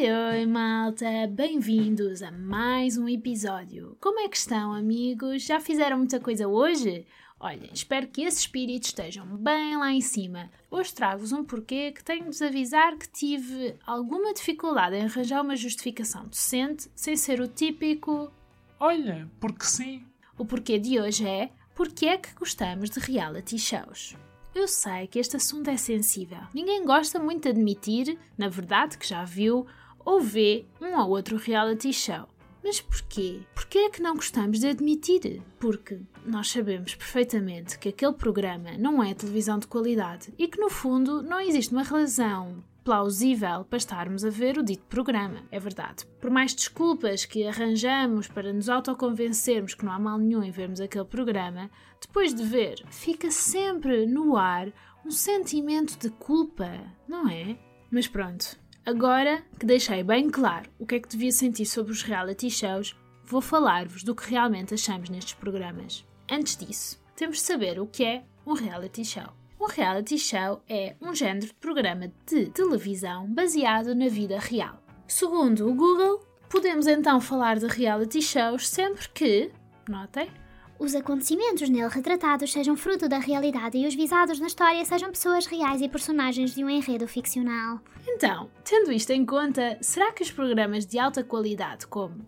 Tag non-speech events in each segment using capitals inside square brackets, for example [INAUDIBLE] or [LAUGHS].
Oi, oi, malta! Bem-vindos a mais um episódio. Como é que estão, amigos? Já fizeram muita coisa hoje? Olhem, espero que esses espíritos estejam bem lá em cima. Hoje trago-vos um porquê que tenho de vos avisar que tive alguma dificuldade em arranjar uma justificação decente sem ser o típico. Olha, porque sim. O porquê de hoje é porque é que gostamos de reality shows. Eu sei que este assunto é sensível. Ninguém gosta muito de admitir, na verdade, que já viu ou vê um ou outro reality show. Mas porquê? Porquê é que não gostamos de admitir? Porque nós sabemos perfeitamente que aquele programa não é televisão de qualidade e que, no fundo, não existe uma razão plausível para estarmos a ver o dito programa. É verdade. Por mais desculpas que arranjamos para nos autoconvencermos que não há mal nenhum em vermos aquele programa, depois de ver, fica sempre no ar um sentimento de culpa, não é? Mas pronto, agora que deixei bem claro o que é que devia sentir sobre os reality shows, vou falar-vos do que realmente achamos nestes programas. Antes disso, temos de saber o que é um reality show. Um reality show é um género de programa de televisão baseado na vida real. Segundo o Google, podemos então falar de reality shows sempre que, notem, os acontecimentos nele retratados sejam fruto da realidade e os visados na história sejam pessoas reais e personagens de um enredo ficcional. Então, tendo isto em conta, será que os programas de alta qualidade como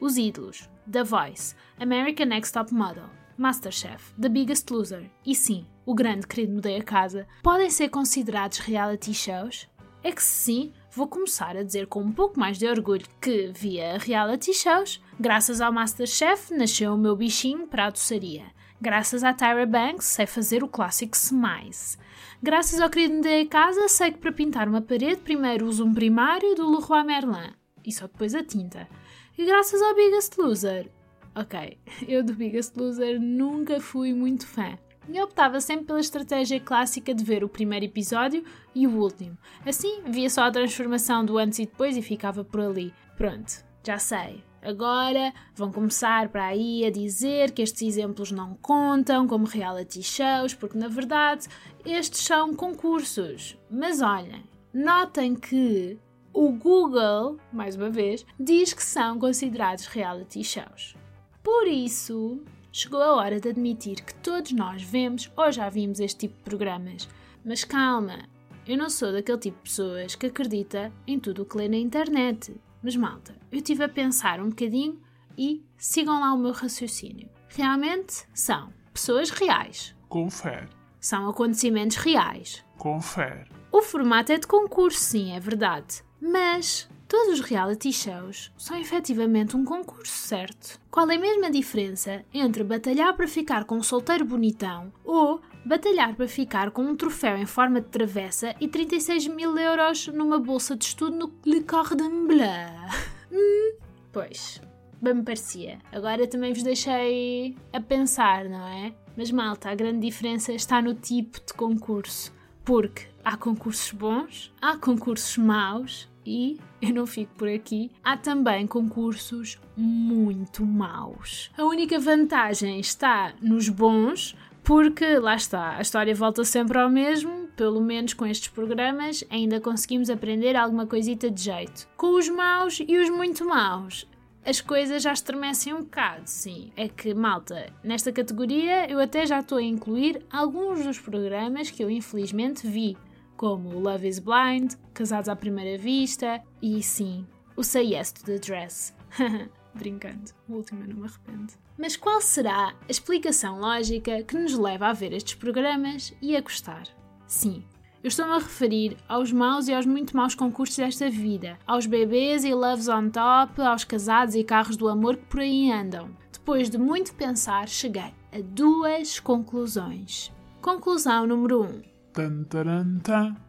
Os Ídolos, The Voice, American Next Top Model, Masterchef, The Biggest Loser e sim, o grande querido Mudei a Casa, podem ser considerados reality shows? É que sim, vou começar a dizer com um pouco mais de orgulho que, via reality shows, graças ao Masterchef, nasceu o meu bichinho para a doçaria. Graças à Tyra Banks, sei fazer o clássico Smice. Graças ao querido a Casa, sei que para pintar uma parede primeiro uso um primário do Leroy Merlin e só depois a tinta. E graças ao Biggest Loser, ok, [LAUGHS] eu do Biggest Loser nunca fui muito fã e optava sempre pela estratégia clássica de ver o primeiro episódio e o último. Assim, via só a transformação do antes e depois e ficava por ali. Pronto, já sei. Agora vão começar para aí a dizer que estes exemplos não contam como reality shows, porque na verdade estes são concursos. Mas olhem, notem que o Google, mais uma vez, diz que são considerados reality shows. Por isso, chegou a hora de admitir que todos nós vemos ou já vimos este tipo de programas. Mas calma, eu não sou daquele tipo de pessoas que acredita em tudo o que lê na internet. Mas malta, eu estive a pensar um bocadinho e sigam lá o meu raciocínio. Realmente são pessoas reais. Confere. São acontecimentos reais. Confere. O formato é de concurso, sim, é verdade. Mas Todos os reality shows são efetivamente um concurso, certo? Qual é a mesma diferença entre batalhar para ficar com um solteiro bonitão ou batalhar para ficar com um troféu em forma de travessa e 36 mil euros numa bolsa de estudo no Le Cordon Bleu? [LAUGHS] hum, pois, bem me parecia. Agora também vos deixei a pensar, não é? Mas malta, a grande diferença está no tipo de concurso. Porque há concursos bons, há concursos maus e eu não fico por aqui, há também concursos muito maus. A única vantagem está nos bons, porque lá está, a história volta sempre ao mesmo, pelo menos com estes programas ainda conseguimos aprender alguma coisita de jeito. Com os maus e os muito maus, as coisas já estremecem um bocado, sim. É que, malta, nesta categoria eu até já estou a incluir alguns dos programas que eu infelizmente vi como Love is Blind, Casados à Primeira Vista e, sim, o Say Yes to the Dress. [LAUGHS] Brincando, o último eu não me arrependo. Mas qual será a explicação lógica que nos leva a ver estes programas e a gostar? Sim, eu estou-me a referir aos maus e aos muito maus concursos desta vida, aos bebês e loves on top, aos casados e carros do amor que por aí andam. Depois de muito pensar, cheguei a duas conclusões. Conclusão número 1. Um,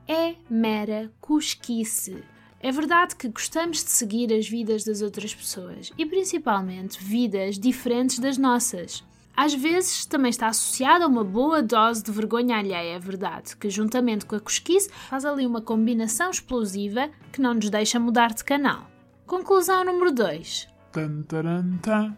é mera cosquice. É verdade que gostamos de seguir as vidas das outras pessoas e principalmente vidas diferentes das nossas. Às vezes também está associada a uma boa dose de vergonha alheia, é verdade, que juntamente com a cosquice faz ali uma combinação explosiva que não nos deixa mudar de canal. Conclusão número 2.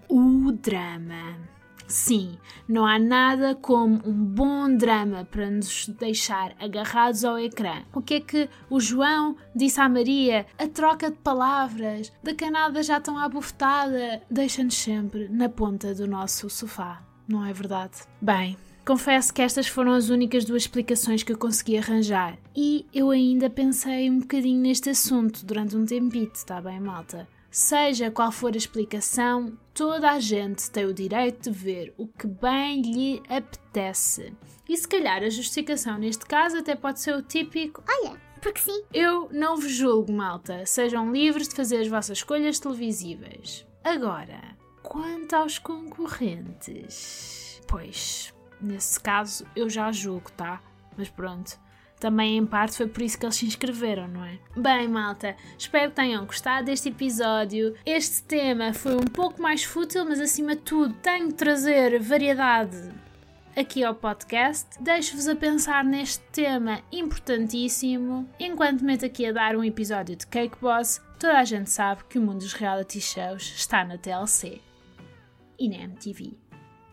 O drama. Sim, não há nada como um bom drama para nos deixar agarrados ao ecrã. O que é que o João disse à Maria? A troca de palavras, da canada já tão abofetada, deixa-nos sempre na ponta do nosso sofá, não é verdade? Bem, Confesso que estas foram as únicas duas explicações que eu consegui arranjar. E eu ainda pensei um bocadinho neste assunto durante um tempito, está bem, malta? Seja qual for a explicação, toda a gente tem o direito de ver o que bem lhe apetece. E se calhar a justificação neste caso até pode ser o típico: Olha, porque sim. Eu não vos julgo, malta. Sejam livres de fazer as vossas escolhas televisivas. Agora, quanto aos concorrentes. Pois, nesse caso eu já julgo, tá? Mas pronto. Também em parte foi por isso que eles se inscreveram, não é? Bem, malta, espero que tenham gostado deste episódio. Este tema foi um pouco mais fútil, mas acima de tudo tenho de trazer variedade aqui ao podcast. Deixo-vos a pensar neste tema importantíssimo. Enquanto meto aqui a dar um episódio de Cake Boss, toda a gente sabe que o mundo dos reality shows está na TLC e na MTV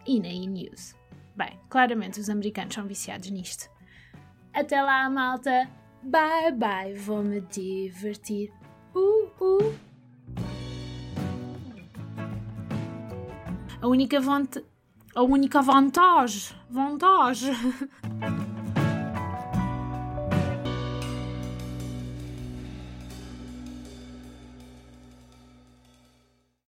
e na E-News. Bem, claramente os americanos são viciados nisto. Até lá, malta! Bye bye, vou-me divertir. Uh, uh. A única vontade. A única vantagem. Vantagem. [LAUGHS]